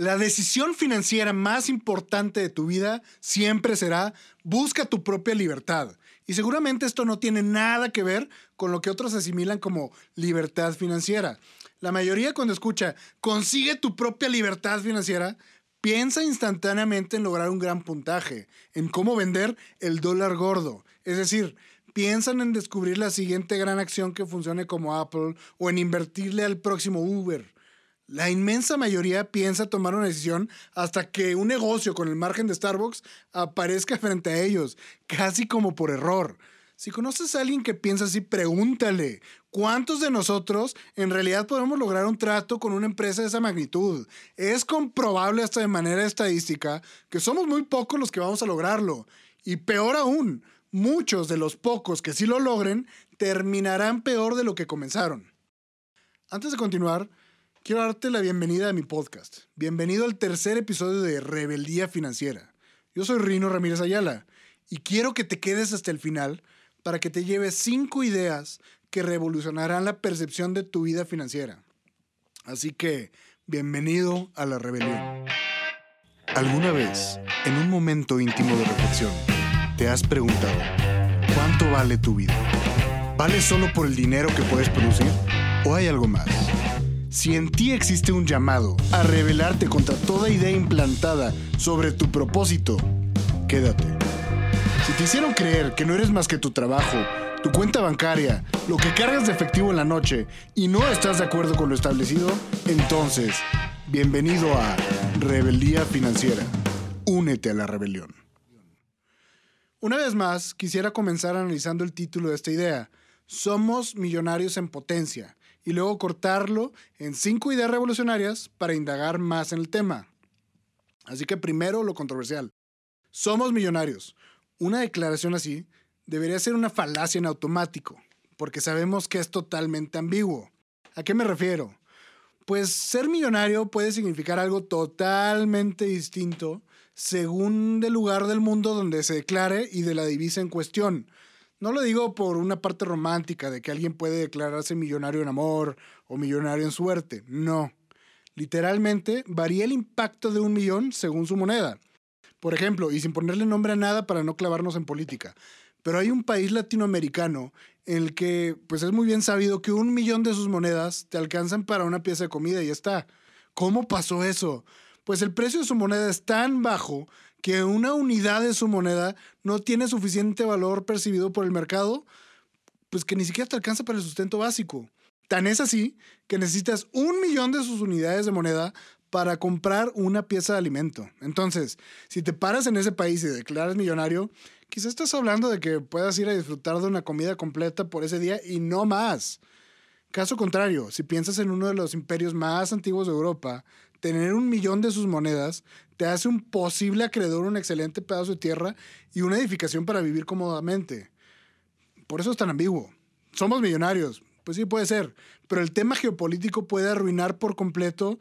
La decisión financiera más importante de tu vida siempre será busca tu propia libertad. Y seguramente esto no tiene nada que ver con lo que otros asimilan como libertad financiera. La mayoría cuando escucha consigue tu propia libertad financiera, piensa instantáneamente en lograr un gran puntaje, en cómo vender el dólar gordo. Es decir, piensan en descubrir la siguiente gran acción que funcione como Apple o en invertirle al próximo Uber. La inmensa mayoría piensa tomar una decisión hasta que un negocio con el margen de Starbucks aparezca frente a ellos, casi como por error. Si conoces a alguien que piensa así, pregúntale, ¿cuántos de nosotros en realidad podemos lograr un trato con una empresa de esa magnitud? Es comprobable hasta de manera estadística que somos muy pocos los que vamos a lograrlo. Y peor aún, muchos de los pocos que sí lo logren terminarán peor de lo que comenzaron. Antes de continuar, Quiero darte la bienvenida a mi podcast. Bienvenido al tercer episodio de Rebeldía Financiera. Yo soy Rino Ramírez Ayala y quiero que te quedes hasta el final para que te lleves cinco ideas que revolucionarán la percepción de tu vida financiera. Así que, bienvenido a la rebelión. ¿Alguna vez, en un momento íntimo de reflexión, te has preguntado, ¿cuánto vale tu vida? ¿Vale solo por el dinero que puedes producir? ¿O hay algo más? Si en ti existe un llamado a rebelarte contra toda idea implantada sobre tu propósito, quédate. Si te hicieron creer que no eres más que tu trabajo, tu cuenta bancaria, lo que cargas de efectivo en la noche y no estás de acuerdo con lo establecido, entonces, bienvenido a Rebeldía Financiera. Únete a la rebelión. Una vez más, quisiera comenzar analizando el título de esta idea. Somos millonarios en potencia y luego cortarlo en cinco ideas revolucionarias para indagar más en el tema. Así que primero lo controversial. Somos millonarios. Una declaración así debería ser una falacia en automático, porque sabemos que es totalmente ambiguo. ¿A qué me refiero? Pues ser millonario puede significar algo totalmente distinto según el lugar del mundo donde se declare y de la divisa en cuestión. No lo digo por una parte romántica de que alguien puede declararse millonario en amor o millonario en suerte. No. Literalmente varía el impacto de un millón según su moneda. Por ejemplo, y sin ponerle nombre a nada para no clavarnos en política, pero hay un país latinoamericano en el que pues es muy bien sabido que un millón de sus monedas te alcanzan para una pieza de comida y ya está. ¿Cómo pasó eso? Pues el precio de su moneda es tan bajo que una unidad de su moneda no tiene suficiente valor percibido por el mercado, pues que ni siquiera te alcanza para el sustento básico. Tan es así que necesitas un millón de sus unidades de moneda para comprar una pieza de alimento. Entonces, si te paras en ese país y declaras millonario, quizás estás hablando de que puedas ir a disfrutar de una comida completa por ese día y no más. Caso contrario, si piensas en uno de los imperios más antiguos de Europa, tener un millón de sus monedas te hace un posible acreedor, un excelente pedazo de tierra y una edificación para vivir cómodamente. Por eso es tan ambiguo. Somos millonarios. Pues sí, puede ser. Pero el tema geopolítico puede arruinar por completo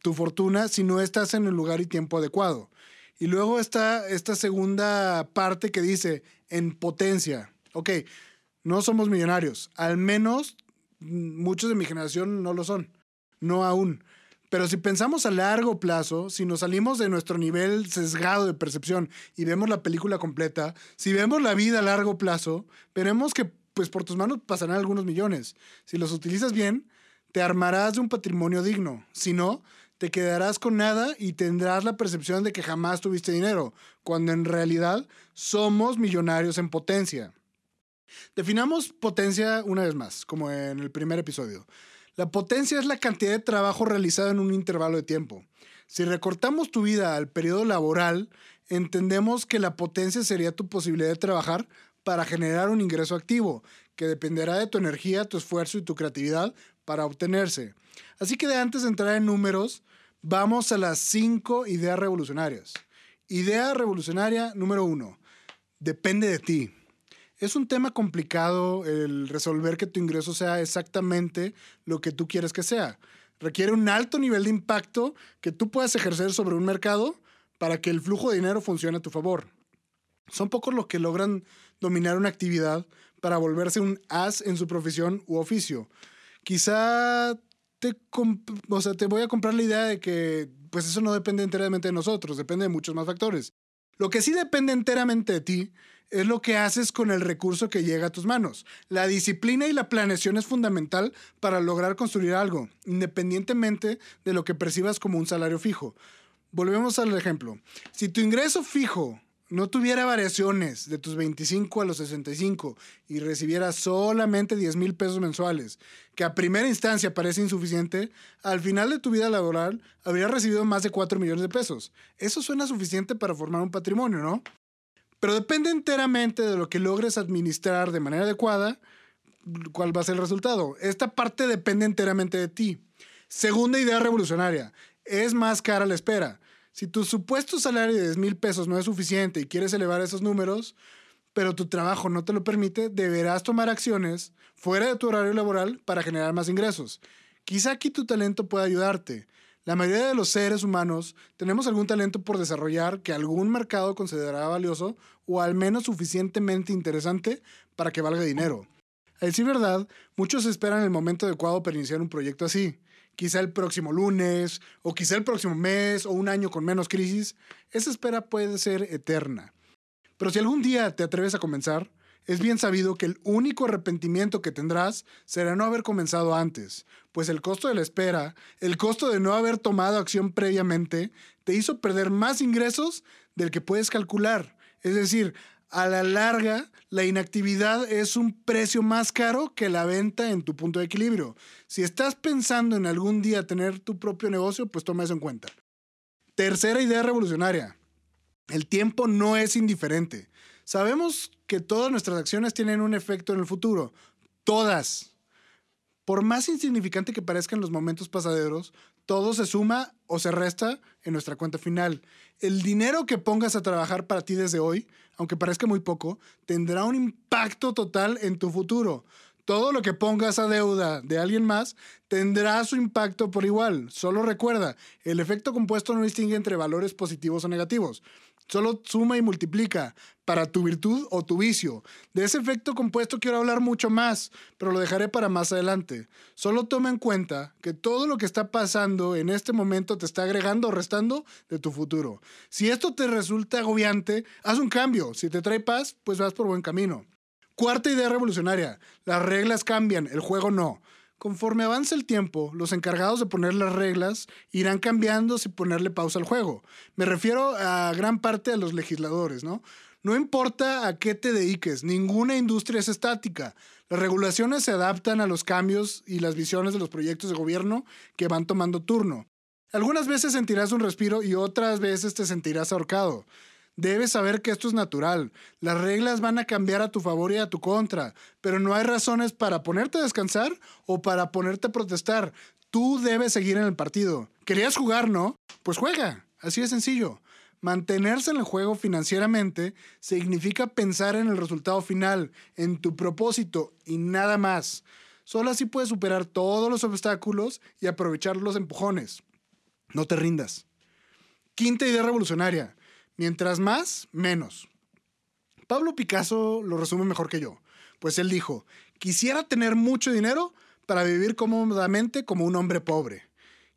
tu fortuna si no estás en el lugar y tiempo adecuado. Y luego está esta segunda parte que dice, en potencia. Ok, no somos millonarios. Al menos muchos de mi generación no lo son. No aún. Pero si pensamos a largo plazo, si nos salimos de nuestro nivel sesgado de percepción y vemos la película completa, si vemos la vida a largo plazo, veremos que pues por tus manos pasarán algunos millones. Si los utilizas bien, te armarás de un patrimonio digno. Si no, te quedarás con nada y tendrás la percepción de que jamás tuviste dinero, cuando en realidad somos millonarios en potencia. Definamos potencia una vez más, como en el primer episodio. La potencia es la cantidad de trabajo realizado en un intervalo de tiempo. Si recortamos tu vida al periodo laboral, entendemos que la potencia sería tu posibilidad de trabajar para generar un ingreso activo, que dependerá de tu energía, tu esfuerzo y tu creatividad para obtenerse. Así que antes de entrar en números, vamos a las cinco ideas revolucionarias. Idea revolucionaria número uno. Depende de ti. Es un tema complicado el resolver que tu ingreso sea exactamente lo que tú quieres que sea. Requiere un alto nivel de impacto que tú puedas ejercer sobre un mercado para que el flujo de dinero funcione a tu favor. Son pocos los que logran dominar una actividad para volverse un as en su profesión u oficio. Quizá te, o sea, te voy a comprar la idea de que pues eso no depende enteramente de nosotros, depende de muchos más factores. Lo que sí depende enteramente de ti es lo que haces con el recurso que llega a tus manos. La disciplina y la planeación es fundamental para lograr construir algo, independientemente de lo que percibas como un salario fijo. Volvemos al ejemplo. Si tu ingreso fijo no tuviera variaciones de tus 25 a los 65 y recibieras solamente 10 mil pesos mensuales, que a primera instancia parece insuficiente, al final de tu vida laboral habrías recibido más de 4 millones de pesos. Eso suena suficiente para formar un patrimonio, ¿no? Pero depende enteramente de lo que logres administrar de manera adecuada, cuál va a ser el resultado. Esta parte depende enteramente de ti. Segunda idea revolucionaria, es más cara la espera. Si tu supuesto salario de 10 mil pesos no es suficiente y quieres elevar esos números, pero tu trabajo no te lo permite, deberás tomar acciones fuera de tu horario laboral para generar más ingresos. Quizá aquí tu talento pueda ayudarte. La mayoría de los seres humanos tenemos algún talento por desarrollar que algún mercado considerará valioso o al menos suficientemente interesante para que valga dinero. A decir verdad, muchos esperan el momento adecuado para iniciar un proyecto así quizá el próximo lunes, o quizá el próximo mes, o un año con menos crisis, esa espera puede ser eterna. Pero si algún día te atreves a comenzar, es bien sabido que el único arrepentimiento que tendrás será no haber comenzado antes, pues el costo de la espera, el costo de no haber tomado acción previamente, te hizo perder más ingresos del que puedes calcular. Es decir, a la larga, la inactividad es un precio más caro que la venta en tu punto de equilibrio. Si estás pensando en algún día tener tu propio negocio, pues toma eso en cuenta. Tercera idea revolucionaria. El tiempo no es indiferente. Sabemos que todas nuestras acciones tienen un efecto en el futuro. Todas. Por más insignificante que parezcan los momentos pasaderos, todo se suma o se resta en nuestra cuenta final. El dinero que pongas a trabajar para ti desde hoy, aunque parezca muy poco, tendrá un impacto total en tu futuro. Todo lo que pongas a deuda de alguien más tendrá su impacto por igual. Solo recuerda, el efecto compuesto no distingue entre valores positivos o negativos. Solo suma y multiplica para tu virtud o tu vicio. De ese efecto compuesto quiero hablar mucho más, pero lo dejaré para más adelante. Solo toma en cuenta que todo lo que está pasando en este momento te está agregando o restando de tu futuro. Si esto te resulta agobiante, haz un cambio. Si te trae paz, pues vas por buen camino. Cuarta idea revolucionaria. Las reglas cambian, el juego no. Conforme avance el tiempo, los encargados de poner las reglas irán cambiando sin ponerle pausa al juego. Me refiero a gran parte de los legisladores, ¿no? No importa a qué te dediques, ninguna industria es estática. Las regulaciones se adaptan a los cambios y las visiones de los proyectos de gobierno que van tomando turno. Algunas veces sentirás un respiro y otras veces te sentirás ahorcado. Debes saber que esto es natural. Las reglas van a cambiar a tu favor y a tu contra, pero no hay razones para ponerte a descansar o para ponerte a protestar. Tú debes seguir en el partido. ¿Querías jugar, no? Pues juega. Así de sencillo. Mantenerse en el juego financieramente significa pensar en el resultado final, en tu propósito y nada más. Solo así puedes superar todos los obstáculos y aprovechar los empujones. No te rindas. Quinta idea revolucionaria. Mientras más, menos. Pablo Picasso lo resume mejor que yo, pues él dijo, quisiera tener mucho dinero para vivir cómodamente como un hombre pobre.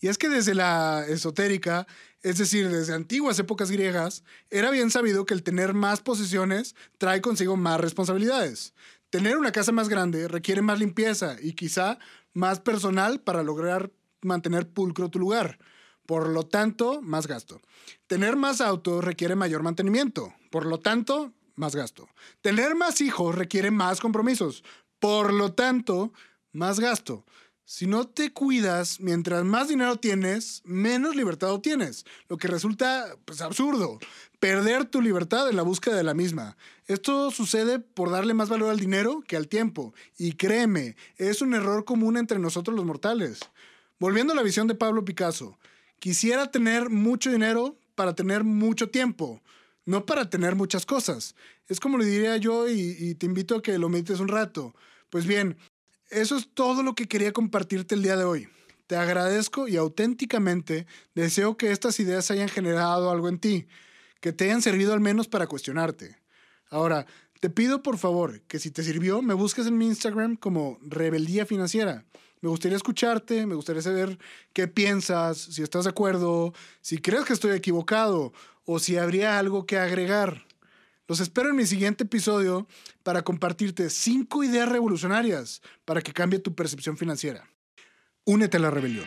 Y es que desde la esotérica, es decir, desde antiguas épocas griegas, era bien sabido que el tener más posesiones trae consigo más responsabilidades. Tener una casa más grande requiere más limpieza y quizá más personal para lograr mantener pulcro tu lugar. Por lo tanto, más gasto. Tener más autos requiere mayor mantenimiento. Por lo tanto, más gasto. Tener más hijos requiere más compromisos. Por lo tanto, más gasto. Si no te cuidas, mientras más dinero tienes, menos libertad obtienes, lo que resulta pues, absurdo. Perder tu libertad en la búsqueda de la misma. Esto sucede por darle más valor al dinero que al tiempo. Y créeme, es un error común entre nosotros los mortales. Volviendo a la visión de Pablo Picasso, Quisiera tener mucho dinero para tener mucho tiempo, no para tener muchas cosas. Es como le diría yo y, te invito a que lo medites un rato. Pues bien, eso es todo lo que quería compartirte el día de hoy. Te agradezco y auténticamente deseo que estas ideas hayan generado algo en ti, que te hayan servido al menos para cuestionarte. Ahora, te pido por favor que si te sirvió, me busques en mi Instagram como Rebeldía Financiera Me gustaría escucharte, me gustaría saber qué piensas, si estás de acuerdo, si crees que estoy equivocado o si habría algo que agregar. Los espero en mi siguiente episodio para compartirte cinco ideas revolucionarias para que cambie tu percepción financiera. Únete a la rebelión.